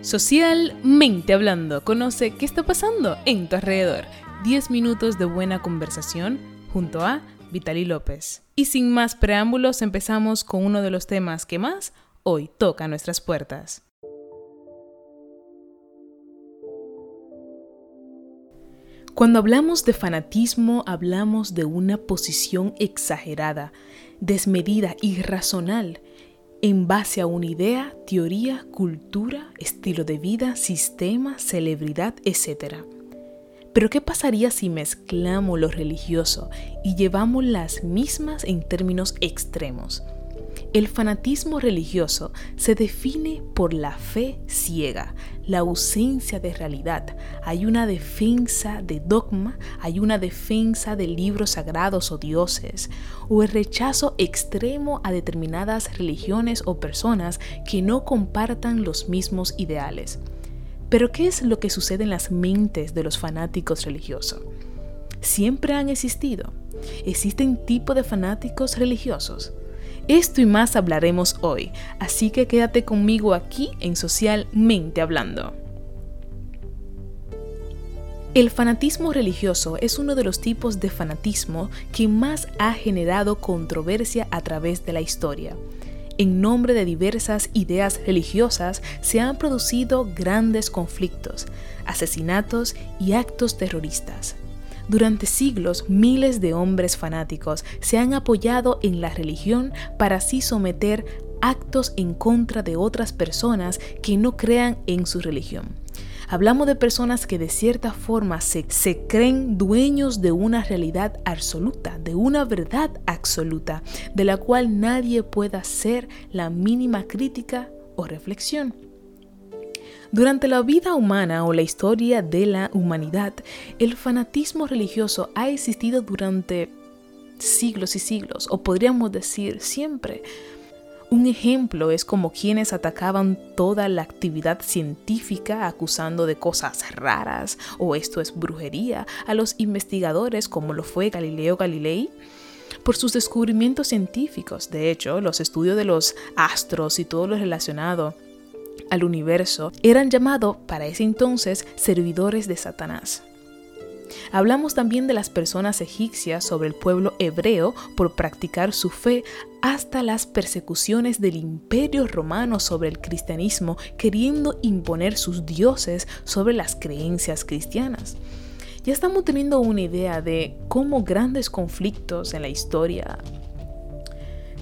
Socialmente hablando, conoce qué está pasando en tu alrededor. 10 minutos de buena conversación junto a Vitali López. Y sin más preámbulos, empezamos con uno de los temas que más hoy toca nuestras puertas. Cuando hablamos de fanatismo, hablamos de una posición exagerada, desmedida, irracional, en base a una idea, teoría, cultura, estilo de vida, sistema, celebridad, etc. Pero ¿qué pasaría si mezclamos lo religioso y llevamos las mismas en términos extremos? El fanatismo religioso se define por la fe ciega, la ausencia de realidad. Hay una defensa de dogma, hay una defensa de libros sagrados o dioses, o el rechazo extremo a determinadas religiones o personas que no compartan los mismos ideales. Pero ¿qué es lo que sucede en las mentes de los fanáticos religiosos? Siempre han existido. Existen tipos de fanáticos religiosos. Esto y más hablaremos hoy, así que quédate conmigo aquí en Socialmente Hablando. El fanatismo religioso es uno de los tipos de fanatismo que más ha generado controversia a través de la historia. En nombre de diversas ideas religiosas se han producido grandes conflictos, asesinatos y actos terroristas. Durante siglos, miles de hombres fanáticos se han apoyado en la religión para así someter actos en contra de otras personas que no crean en su religión. Hablamos de personas que de cierta forma se, creen dueños de una realidad absoluta, de una verdad absoluta, de la cual nadie pueda hacer la mínima crítica o reflexión. Durante la vida humana o la historia de la humanidad, el fanatismo religioso ha existido durante siglos y siglos, o podríamos decir siempre. Un ejemplo es como quienes atacaban toda la actividad científica acusando de cosas raras o esto es brujería a los investigadores como lo fue Galileo Galilei por sus descubrimientos científicos. De hecho, los estudios de los astros y todo lo relacionado al universo eran llamados para ese entonces servidores de Satanás. Hablamos también de las personas egipcias sobre el pueblo hebreo por practicar su fe hasta las persecuciones del imperio romano sobre el cristianismo queriendo imponer sus dioses sobre las creencias cristianas. Ya estamos teniendo una idea de cómo grandes conflictos en la historia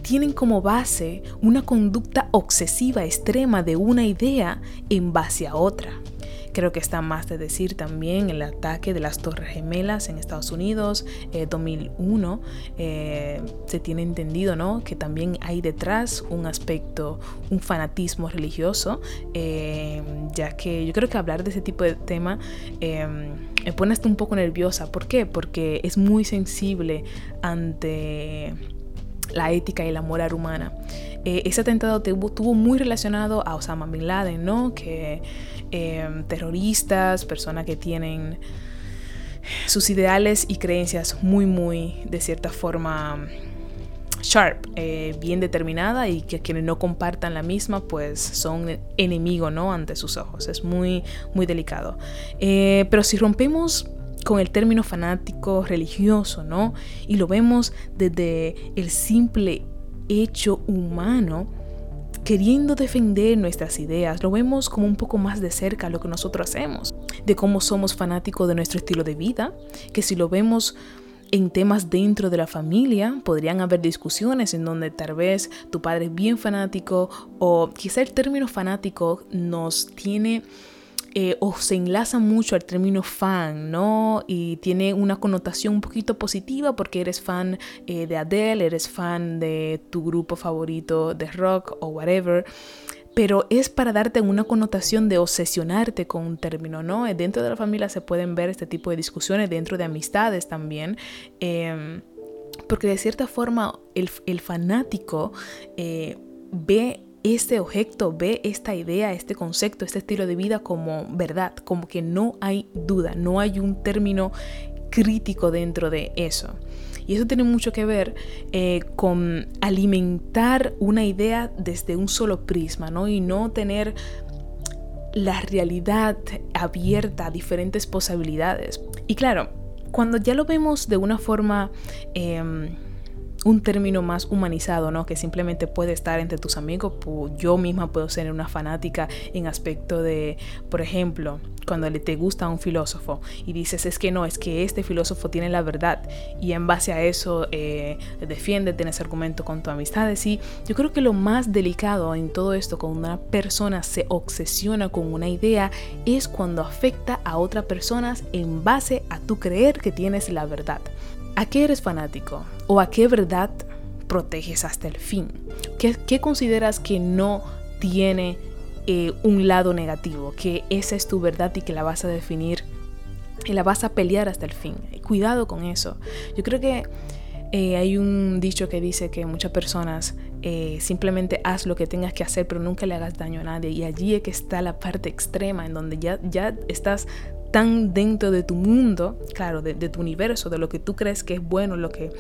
tienen como base una conducta obsesiva extrema de una idea en base a otra. Creo que está más de decir también el ataque de las Torres Gemelas en Estados Unidos, eh, 2001. Eh, se tiene entendido ¿no? que también hay detrás un aspecto, un fanatismo religioso, eh, ya que yo creo que hablar de ese tipo de tema eh, me pone hasta un poco nerviosa. ¿Por qué? Porque es muy sensible ante la ética y la moral humana. Eh, ese atentado estuvo muy relacionado a Osama Bin Laden, ¿no? Que em, terroristas, personas que tienen sus ideales y creencias muy, muy, de cierta forma, sharp, eh, bien determinada y que quienes no compartan la misma, pues son enemigos, ¿no? Ante sus ojos. Es muy, muy delicado. Eh, pero si rompemos con el término fanático religioso, ¿no? Y lo vemos desde el simple hecho humano queriendo defender nuestras ideas, lo vemos como un poco más de cerca lo que nosotros hacemos, de cómo somos fanáticos de nuestro estilo de vida, que si lo vemos en temas dentro de la familia podrían haber discusiones en donde tal vez tu padre es bien fanático o quizá el término fanático nos tiene eh, o se enlaza mucho al término fan, ¿no? Y tiene una connotación un poquito positiva porque eres fan eh, de Adele, eres fan de tu grupo favorito de rock o whatever pero es para darte una connotación de obsesionarte con un término, ¿no? Dentro de la familia se pueden ver este tipo de discusiones, dentro de amistades también. Em, porque de cierta forma el, fanático eh, ve este objeto, ve esta idea, este concepto, este estilo de vida como verdad, como que no hay duda, no hay un término crítico dentro de eso. Y eso tiene mucho que ver eh, con alimentar una idea desde un solo prisma, ¿no? Y no tener la realidad abierta a diferentes posibilidades. Y claro, cuando ya lo vemos de una forma... Em, un término más humanizado, ¿no? Que simplemente puede estar entre tus amigos. Yo misma puedo ser una fanática en aspecto de, por ejemplo, cuando le te gusta un filósofo y dices es que no, es que este filósofo tiene la verdad y en base a eso eh, defiende, tienes argumento con tu amistad. Y yo creo que lo más delicado en todo esto, cuando una persona se obsesiona con una idea, es cuando afecta a otras personas en base a tu creer que tienes la verdad. ¿A qué eres fanático? ¿O a qué verdad proteges hasta el fin? ¿Qué, consideras que no tiene eh, un lado negativo? Que esa es tu verdad y que la vas a definir y la vas a pelear hasta el fin. Cuidado con eso. Yo creo que eh, hay un dicho que dice que muchas personas eh, simplemente haz lo que tengas que hacer, pero nunca le hagas daño a nadie. Y allí es que está la parte extrema, en donde ya, ya estás tan dentro de tu mundo, claro, de, tu universo, de lo que tú crees que es bueno, lo que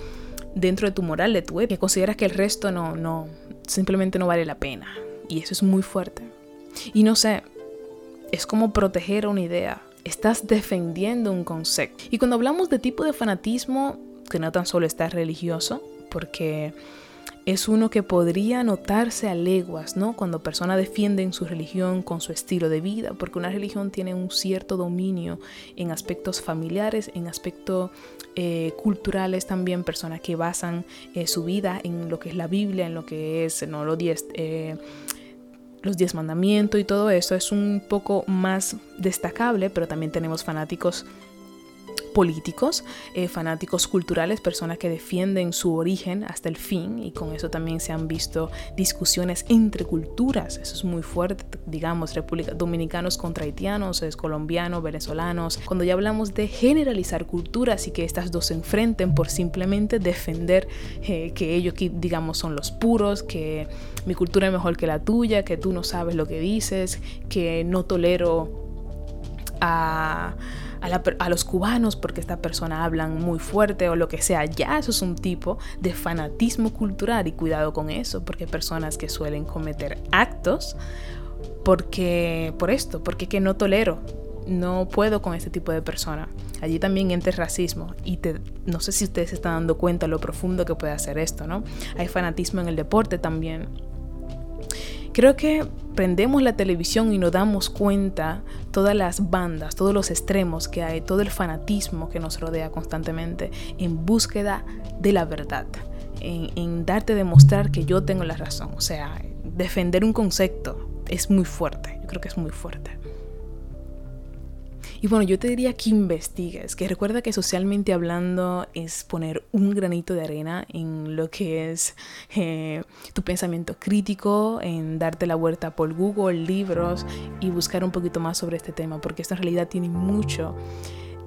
dentro de tu moral, de tu ética, que consideras que el resto no, no, simplemente no vale la pena. Y eso es muy fuerte. Y no sé, es como proteger una idea. Estás defendiendo un concepto. Y cuando hablamos de tipo de fanatismo, que no tan solo está religioso, porque es uno que podría notarse a leguas, ¿no? Cuando personas defienden su religión con su estilo de vida, porque una religión tiene un cierto dominio en aspectos familiares, en aspectos eh, culturales también, personas que basan eh, su vida en lo que es la Biblia, en lo que es, no, los diez... Eh, los diez mandamientos y todo eso es un poco más destacable, pero también tenemos fanáticos políticos, eh, fanáticos culturales, personas que defienden su origen hasta el fin y con eso también se han visto discusiones entre culturas, eso es muy fuerte, digamos, República Dominicanos contra haitianos, es colombianos, venezolanos, cuando ya hablamos de generalizar culturas y que estas dos se enfrenten por simplemente defender eh, que ellos, digamos, son los puros, que mi cultura es mejor que la tuya, que tú no sabes lo que dices, que no tolero a a, los cubanos porque esta persona hablan muy fuerte o lo que sea. Ya eso es un tipo de fanatismo cultural y cuidado con eso porque hay personas que suelen cometer actos porque por esto, porque que no tolero, no puedo con este tipo de persona. Allí también entra el racismo y te, no sé si ustedes están dando cuenta lo profundo que puede hacer esto, ¿no? Hay fanatismo en el deporte también. Creo que prendemos la televisión y nos damos cuenta todas las bandas, todos los extremos que hay, todo el fanatismo que nos rodea constantemente en búsqueda de la verdad, en, en darte demostrar que yo tengo la razón. O sea, defender un concepto es muy fuerte, yo creo que es muy fuerte. Y bueno, yo te diría que investigues, que recuerda que socialmente hablando es poner un granito de arena en lo que es eh, tu pensamiento crítico, en darte la vuelta por Google, libros y buscar un poquito más sobre este tema, porque esto en realidad tiene mucho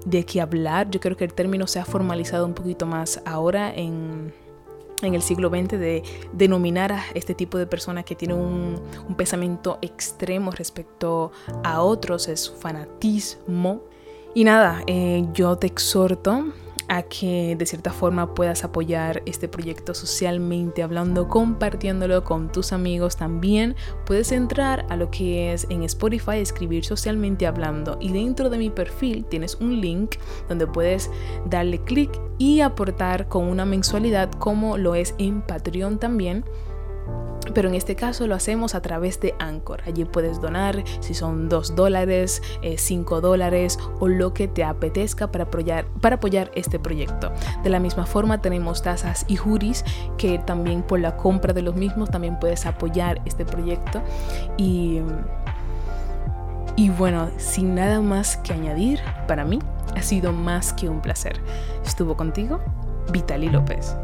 de qué hablar. Yo creo que el término se ha formalizado un poquito más ahora en en el siglo XX de denominar a este tipo de personas que tienen un, pensamiento extremo respecto a otros, es fanatismo. Y nada, eh, yo te exhorto a que de cierta forma puedas apoyar este proyecto socialmente hablando, compartiéndolo con tus amigos también. Puedes entrar a lo que es en Spotify, escribir socialmente hablando y dentro de mi perfil tienes un link donde puedes darle clic y aportar con una mensualidad como lo es en Patreon también pero en este caso lo hacemos a través de Anchor. Allí puedes donar si son 2 dólares, 5 eh, dólares o lo que te apetezca para apoyar, este proyecto. De la misma forma tenemos tasas y juris que también por la compra de los mismos también puedes apoyar este proyecto. Y, y bueno, sin nada más que añadir, para mí ha sido más que un placer. Estuvo contigo Vitali López.